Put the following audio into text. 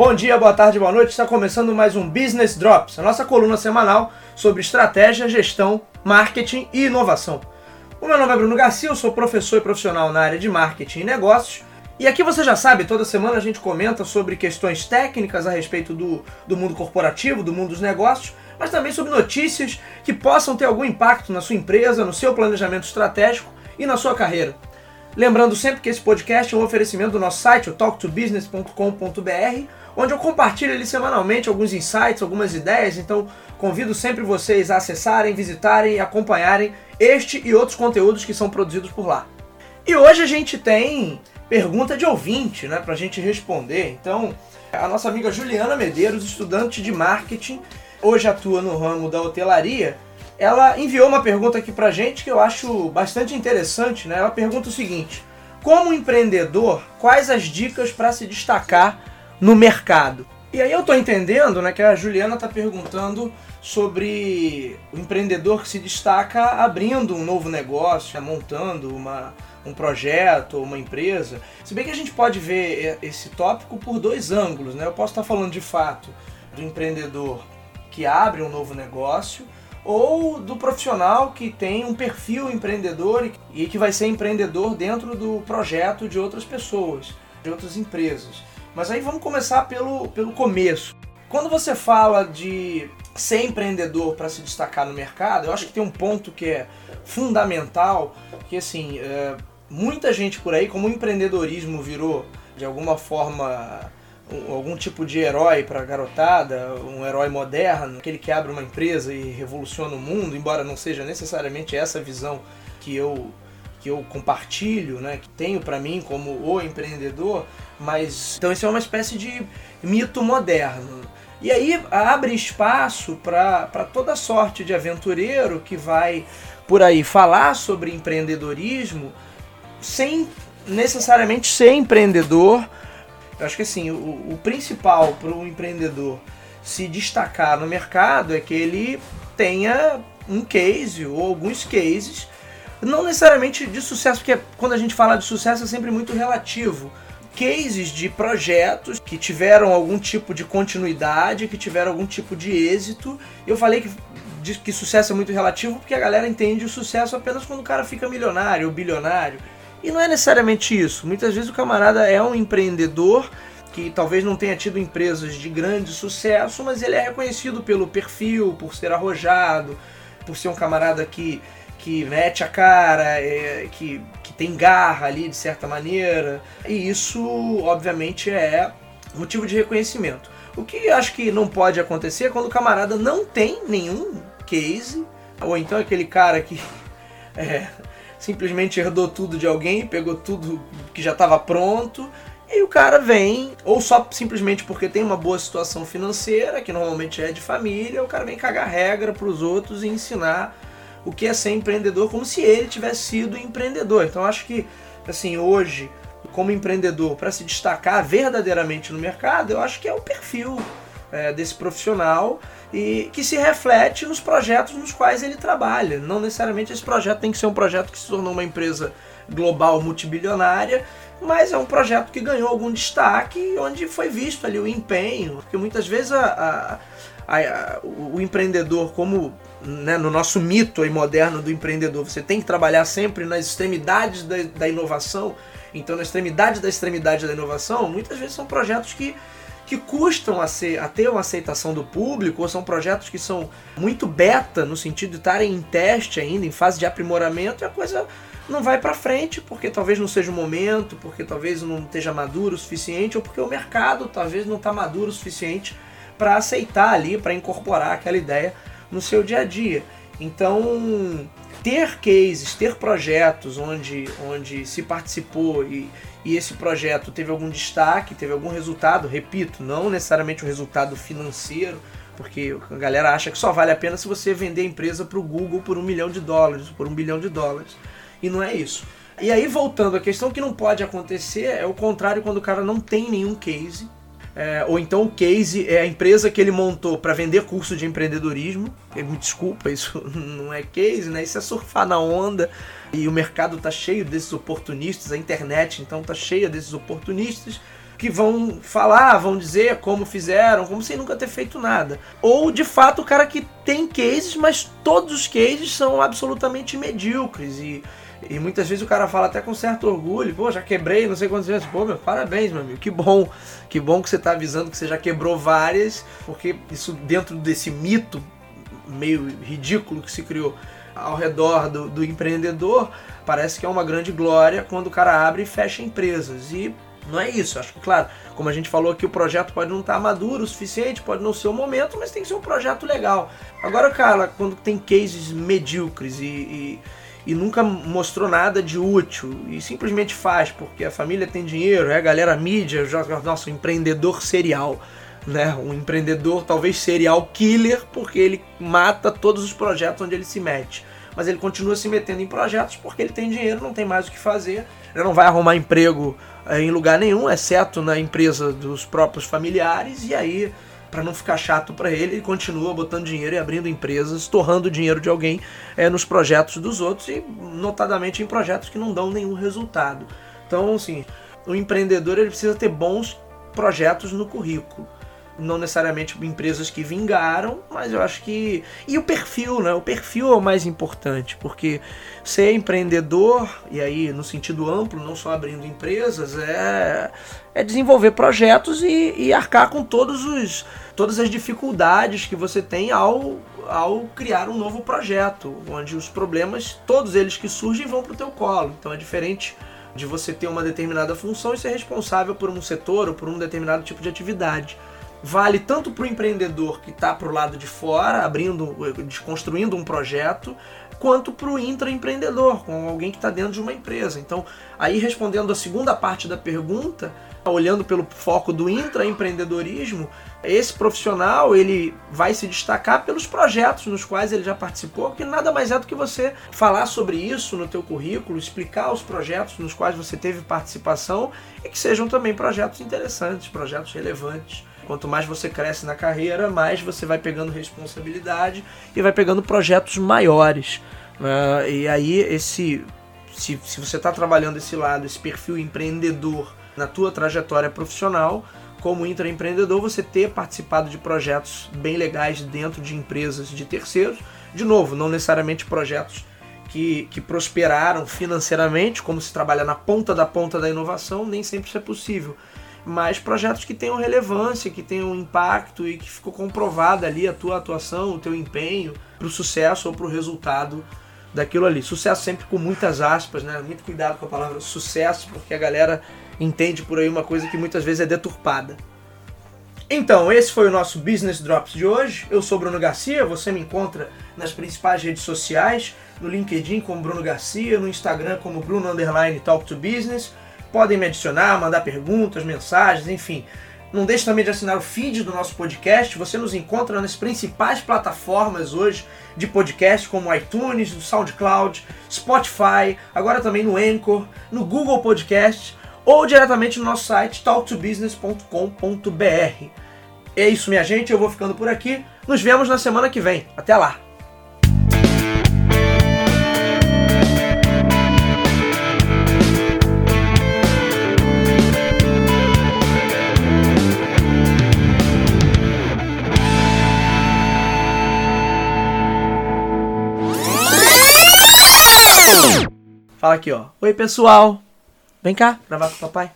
Bom dia, boa tarde, boa noite. Está começando mais um Business Drops, a nossa coluna semanal sobre estratégia, gestão, marketing e inovação. O meu nome é Bruno Garcia, eu sou professor e profissional na área de marketing e negócios. E aqui você já sabe, toda semana a gente comenta sobre questões técnicas a respeito do, do mundo corporativo, do mundo dos negócios, mas também sobre notícias que possam ter algum impacto na sua empresa, no seu planejamento estratégico e na sua carreira. Lembrando sempre que esse podcast é um oferecimento do nosso site, o talktobusiness.com.br, onde eu compartilho ali semanalmente alguns insights, algumas ideias, então convido sempre vocês a acessarem, visitarem e acompanharem este e outros conteúdos que são produzidos por lá. E hoje a gente tem pergunta de ouvinte, né, pra gente responder. Então, a nossa amiga Juliana Medeiros, estudante de marketing, hoje atua no ramo da hotelaria, ela enviou uma pergunta aqui pra gente que eu acho bastante interessante, né? Ela pergunta o seguinte: Como empreendedor, quais as dicas para se destacar no mercado? E aí eu tô entendendo, né, que a Juliana tá perguntando sobre o empreendedor que se destaca abrindo um novo negócio, né, montando uma, um projeto uma empresa. Se bem que a gente pode ver esse tópico por dois ângulos, né? Eu posso estar falando de fato do empreendedor que abre um novo negócio ou do profissional que tem um perfil empreendedor e que vai ser empreendedor dentro do projeto de outras pessoas, de outras empresas. Mas aí vamos começar pelo, pelo começo. Quando você fala de ser empreendedor para se destacar no mercado, eu acho que tem um ponto que é fundamental, que assim, é, muita gente por aí, como o empreendedorismo virou de alguma forma um, algum tipo de herói para a garotada, um herói moderno, aquele que abre uma empresa e revoluciona o mundo, embora não seja necessariamente essa visão que eu que eu compartilho, né, que tenho para mim como o empreendedor, mas então isso é uma espécie de mito moderno. E aí abre espaço para toda sorte de aventureiro que vai por aí falar sobre empreendedorismo sem necessariamente ser empreendedor. Eu acho que assim, o, o principal para o empreendedor se destacar no mercado é que ele tenha um case ou alguns cases, não necessariamente de sucesso, porque quando a gente fala de sucesso é sempre muito relativo. Cases de projetos que tiveram algum tipo de continuidade, que tiveram algum tipo de êxito. Eu falei que, que sucesso é muito relativo porque a galera entende o sucesso apenas quando o cara fica milionário ou bilionário. E não é necessariamente isso. Muitas vezes o camarada é um empreendedor que talvez não tenha tido empresas de grande sucesso, mas ele é reconhecido pelo perfil, por ser arrojado, por ser um camarada que, que mete a cara, é, que, que tem garra ali de certa maneira. E isso, obviamente, é motivo de reconhecimento. O que acho que não pode acontecer é quando o camarada não tem nenhum case, ou então aquele cara que é, simplesmente herdou tudo de alguém, pegou tudo que já estava pronto, e o cara vem, ou só simplesmente porque tem uma boa situação financeira, que normalmente é de família, o cara vem cagar regra para os outros e ensinar o que é ser empreendedor como se ele tivesse sido empreendedor. Então acho que assim, hoje, como empreendedor, para se destacar verdadeiramente no mercado, eu acho que é o perfil é, desse profissional e que se reflete nos projetos nos quais ele trabalha. Não necessariamente esse projeto tem que ser um projeto que se tornou uma empresa global multibilionária, mas é um projeto que ganhou algum destaque onde foi visto ali o empenho, porque muitas vezes a, a, a, o, empreendedor, como né, no nosso mito moderno do empreendedor, você tem que trabalhar sempre nas extremidades da, da inovação. Então, na extremidade da extremidade da inovação, muitas vezes são projetos que que custam a, ser, a ter uma aceitação do público, ou são projetos que são muito beta, no sentido de estarem em teste ainda, em fase de aprimoramento, e a coisa não vai para frente, porque talvez não seja o momento, porque talvez não esteja maduro o suficiente, ou porque o mercado talvez não está maduro o suficiente para aceitar ali, para incorporar aquela ideia no seu dia a dia. Então, ter cases, ter projetos onde, onde se participou e, e esse projeto teve algum destaque, teve algum resultado, repito, não necessariamente o um resultado financeiro, porque a galera acha que só vale a pena se você vender a empresa para o Google por um milhão de dólares, por um bilhão de dólares. E não é isso. E aí, voltando à questão que não pode acontecer, é o contrário quando o cara não tem nenhum case. É, ou então o case é a empresa que ele montou para vender curso de empreendedorismo. Me desculpa, isso não é case, né? Isso é surfar na onda. E o mercado tá cheio desses oportunistas, a internet então tá cheia desses oportunistas. que vão falar, vão dizer como fizeram, como sem nunca ter feito nada. Ou de fato o cara que tem cases, mas todos os cases são absolutamente medíocres e e muitas vezes o cara fala até com certo orgulho, pô, já quebrei não sei quantas vezes. Pô, meu, parabéns, meu amigo, que bom. Que bom que você está avisando que você já quebrou várias, porque isso dentro desse mito meio ridículo que se criou ao redor do, do empreendedor, parece que é uma grande glória quando o cara abre e fecha empresas. E não é isso. Acho que, claro, como a gente falou aqui, o projeto pode não estar tá maduro o suficiente, pode não ser o momento, mas tem que ser um projeto legal. Agora, cara, quando tem cases medíocres e, e, e nunca mostrou nada de útil e simplesmente faz porque a família tem dinheiro, é a galera mídia, joga nosso empreendedor serial. Né, um empreendedor talvez serial killer porque ele mata todos os projetos onde ele se mete mas ele continua se metendo em projetos porque ele tem dinheiro, não tem mais o que fazer, ele não vai arrumar emprego eh, em lugar nenhum, exceto na empresa dos próprios familiares, e aí, para não ficar chato para ele, ele continua botando dinheiro e abrindo empresas, torrando dinheiro de alguém é, nos projetos dos outros e, notadamente, em projetos que não dão nenhum resultado. Então, assim, o empreendedor ele precisa ter bons projetos no currículo não necessariamente empresas que vingaram, mas eu acho que. E o perfil, né? O perfil é o mais importante, porque ser empreendedor, e aí no sentido amplo, não só abrindo empresas, é, é desenvolver projetos e, e arcar com todos os, todas as dificuldades que você tem ao, ao criar um novo projeto, onde os problemas, todos eles que surgem, vão para o teu colo. Então é diferente de você ter uma determinada função e ser responsável por um setor ou por um determinado tipo de atividade vale tanto para o empreendedor que está para o lado de fora, abrindo, construindo um projeto, quanto para o intraempreendedor, com alguém que está dentro de uma empresa. Então, aí respondendo a segunda parte da pergunta, olhando pelo foco do intraempreendedorismo, esse profissional ele vai se destacar pelos projetos nos quais ele já participou, porque nada mais é do que você falar sobre isso no teu currículo, explicar os projetos nos quais você teve participação e que sejam também projetos interessantes, projetos relevantes. Quanto mais você cresce na carreira, mais você vai pegando responsabilidade e vai pegando projetos maiores. Uh, e aí, esse, se, se você está trabalhando esse lado, esse perfil empreendedor na tua trajetória profissional, como intraempreendedor, você ter participado de projetos bem legais dentro de empresas de terceiros. De novo, não necessariamente projetos que, que prosperaram financeiramente, como se trabalha na ponta da ponta da inovação, nem sempre isso é possível mas projetos que tenham relevância, que tenham impacto e que ficou comprovada ali a tua atuação, o teu empenho para o sucesso ou para o resultado daquilo ali. Sucesso sempre com muitas aspas, né? Muito cuidado com a palavra sucesso, porque a galera entende por aí uma coisa que muitas vezes é deturpada. Então, esse foi o nosso Business Drops de hoje. Eu sou Bruno Garcia, você me encontra nas principais redes sociais, no LinkedIn como Bruno Garcia, no Instagram como Bruno Underline Talk to Business. Podem me adicionar, mandar perguntas, mensagens, enfim. Não deixe também de assinar o feed do nosso podcast. Você nos encontra nas principais plataformas hoje de podcast, como iTunes, no SoundCloud, Spotify, agora também no Anchor, no Google Podcast ou diretamente no nosso site talktobusiness.com.br. É isso, minha gente. Eu vou ficando por aqui. Nos vemos na semana que vem. Até lá! Fala aqui, ó. Oi, pessoal. Vem cá, gravar com o papai.